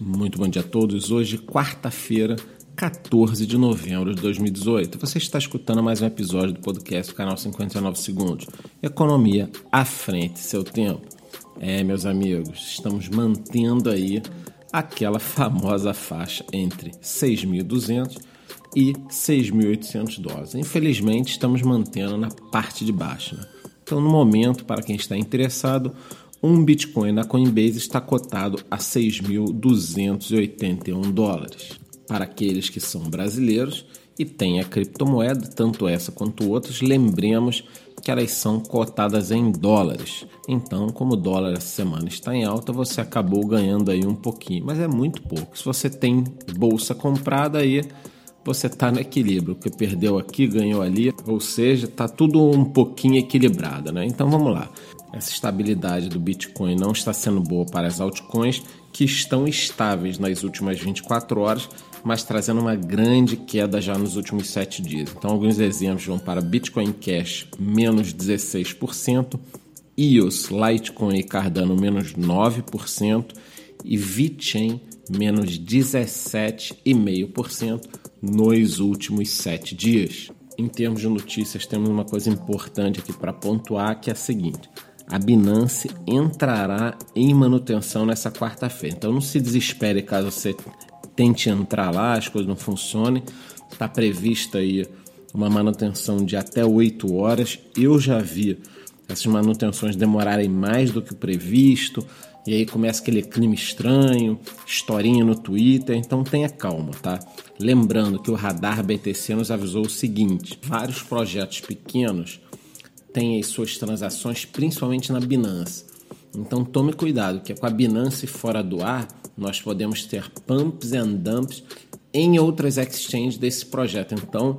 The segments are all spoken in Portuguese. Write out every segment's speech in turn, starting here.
Muito bom dia a todos. Hoje, quarta-feira, 14 de novembro de 2018. Você está escutando mais um episódio do podcast do canal 59 Segundos. Economia à frente, seu tempo. É, meus amigos, estamos mantendo aí aquela famosa faixa entre 6.200 e 6.800 dólares. Infelizmente, estamos mantendo na parte de baixo. Né? Então, no momento, para quem está interessado, um Bitcoin na Coinbase está cotado a 6.281 dólares. Para aqueles que são brasileiros e têm a criptomoeda, tanto essa quanto outras, lembremos que elas são cotadas em dólares. Então, como o dólar essa semana está em alta, você acabou ganhando aí um pouquinho, mas é muito pouco. Se você tem bolsa comprada aí, você está no equilíbrio, que perdeu aqui, ganhou ali, ou seja, está tudo um pouquinho equilibrado, né? Então vamos lá. Essa estabilidade do Bitcoin não está sendo boa para as altcoins que estão estáveis nas últimas 24 horas, mas trazendo uma grande queda já nos últimos 7 dias. Então alguns exemplos vão para Bitcoin Cash menos 16%, EOS, Litecoin e Cardano menos 9% e VeChain menos 17,5% nos últimos sete dias. Em termos de notícias, temos uma coisa importante aqui para pontuar, que é a seguinte: a Binance entrará em manutenção nessa quarta-feira. Então não se desespere caso você tente entrar lá, as coisas não funcionem. Está prevista aí uma manutenção de até 8 horas. Eu já vi essas manutenções demorarem mais do que o previsto. E aí começa aquele clima estranho, historinha no Twitter, então tenha calma, tá? Lembrando que o Radar BTC nos avisou o seguinte: vários projetos pequenos têm as suas transações principalmente na Binance. Então tome cuidado, que com a Binance fora do ar, nós podemos ter pumps and dumps em outras exchanges desse projeto. Então,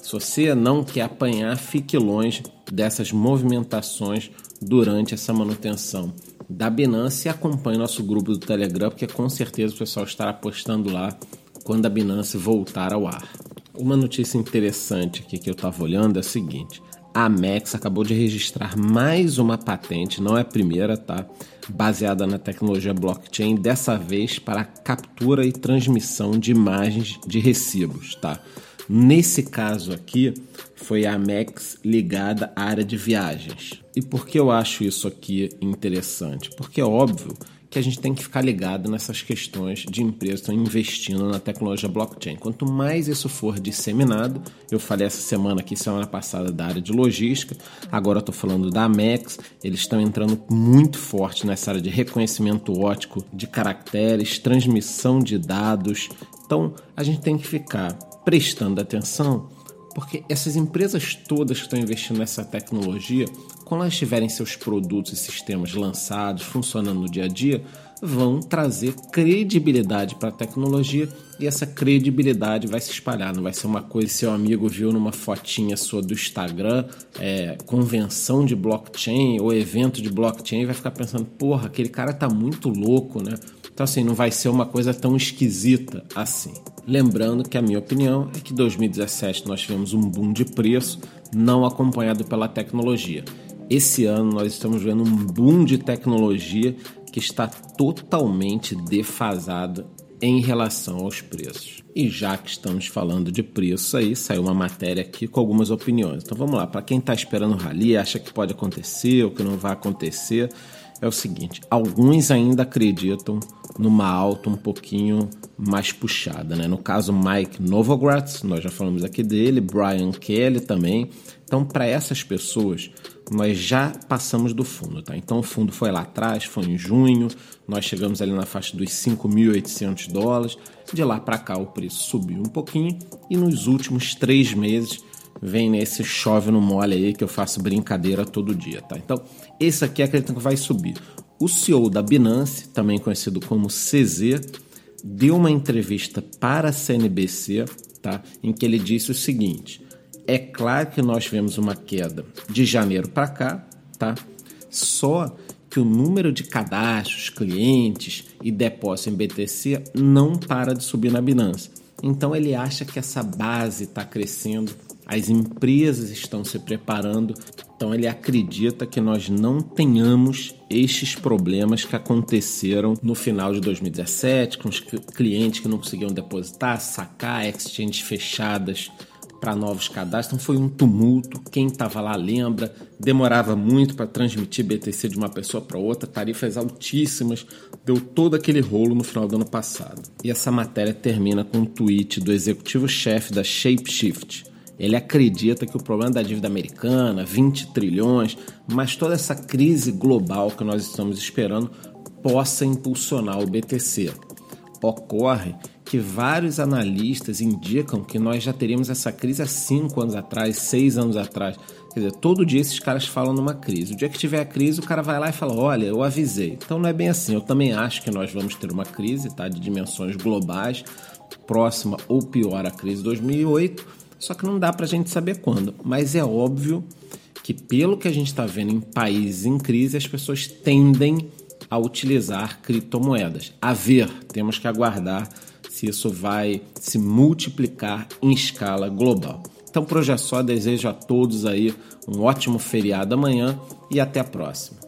se você não quer apanhar, fique longe dessas movimentações durante essa manutenção da Binance e acompanhe nosso grupo do Telegram, porque com certeza o pessoal estará postando lá quando a Binance voltar ao ar. Uma notícia interessante aqui que eu estava olhando é a seguinte: a Amex acabou de registrar mais uma patente, não é a primeira, tá? Baseada na tecnologia blockchain, dessa vez para captura e transmissão de imagens de recibos, tá? Nesse caso aqui, foi a Amex ligada à área de viagens. E por que eu acho isso aqui interessante? Porque é óbvio que a gente tem que ficar ligado nessas questões de empresas que estão investindo na tecnologia blockchain. Quanto mais isso for disseminado, eu falei essa semana aqui, semana passada, da área de logística, agora estou falando da Amex, eles estão entrando muito forte nessa área de reconhecimento ótico de caracteres, transmissão de dados. Então, a gente tem que ficar prestando atenção, porque essas empresas todas que estão investindo nessa tecnologia, quando elas tiverem seus produtos e sistemas lançados, funcionando no dia a dia, vão trazer credibilidade para a tecnologia e essa credibilidade vai se espalhar. Não vai ser uma coisa que seu amigo viu numa fotinha sua do Instagram, é, convenção de blockchain ou evento de blockchain, e vai ficar pensando, porra, aquele cara tá muito louco, né? Então, assim, não vai ser uma coisa tão esquisita assim. Lembrando que a minha opinião é que 2017 nós tivemos um boom de preço não acompanhado pela tecnologia. Esse ano nós estamos vendo um boom de tecnologia que está totalmente defasado em relação aos preços. E já que estamos falando de preço aí, saiu uma matéria aqui com algumas opiniões. Então vamos lá, para quem está esperando o rally, acha que pode acontecer ou que não vai acontecer, é o seguinte: alguns ainda acreditam numa alta um pouquinho mais puxada, né? No caso, Mike Novogratz, nós já falamos aqui dele, Brian Kelly também. Então, para essas pessoas, nós já passamos do fundo, tá? Então, o fundo foi lá atrás, foi em junho, nós chegamos ali na faixa dos 5.800 dólares. De lá para cá, o preço subiu um pouquinho e nos últimos três meses vem nesse chove no mole aí que eu faço brincadeira todo dia, tá? Então, esse aqui acredito que vai subir. O CEO da Binance, também conhecido como CZ, deu uma entrevista para a CNBC, tá? Em que ele disse o seguinte: é claro que nós tivemos uma queda de janeiro para cá, tá? Só que o número de cadastros, clientes e depósitos em BTC não para de subir na Binance. Então ele acha que essa base está crescendo as empresas estão se preparando. Então ele acredita que nós não tenhamos estes problemas que aconteceram no final de 2017, com os clientes que não conseguiam depositar, sacar, exchanges fechadas para novos cadastros. Então foi um tumulto. Quem estava lá lembra. Demorava muito para transmitir BTC de uma pessoa para outra, tarifas altíssimas. Deu todo aquele rolo no final do ano passado. E essa matéria termina com um tweet do executivo-chefe da Shapeshift. Ele acredita que o problema da dívida americana, 20 trilhões, mas toda essa crise global que nós estamos esperando possa impulsionar o BTC. Ocorre que vários analistas indicam que nós já teríamos essa crise há cinco anos atrás, seis anos atrás. Quer dizer, todo dia esses caras falam numa crise. O dia que tiver a crise, o cara vai lá e fala: Olha, eu avisei. Então não é bem assim. Eu também acho que nós vamos ter uma crise tá, de dimensões globais, próxima ou pior à crise de 2008. Só que não dá para a gente saber quando. Mas é óbvio que, pelo que a gente está vendo em países em crise, as pessoas tendem a utilizar criptomoedas. A ver, temos que aguardar se isso vai se multiplicar em escala global. Então, por hoje é só, desejo a todos aí um ótimo feriado amanhã e até a próxima.